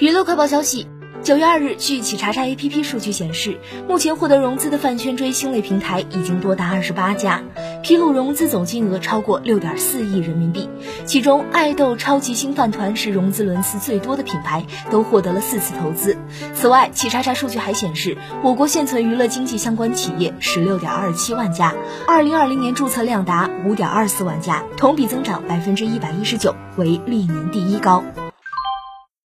娱乐快报消息九月二日据企查查 app 数据显示目前获得融资的饭圈追星类平台已经多达二十八家披露融资总金额超过六点四亿人民币其中爱豆超级星饭团是融资轮次最多的品牌都获得了四次投资。此外企查查数据还显示我国现存娱乐经济相关企业十六点二七万家二零二零年注册量达五点二四万家同比增长百分之一百一十九为历年第一高。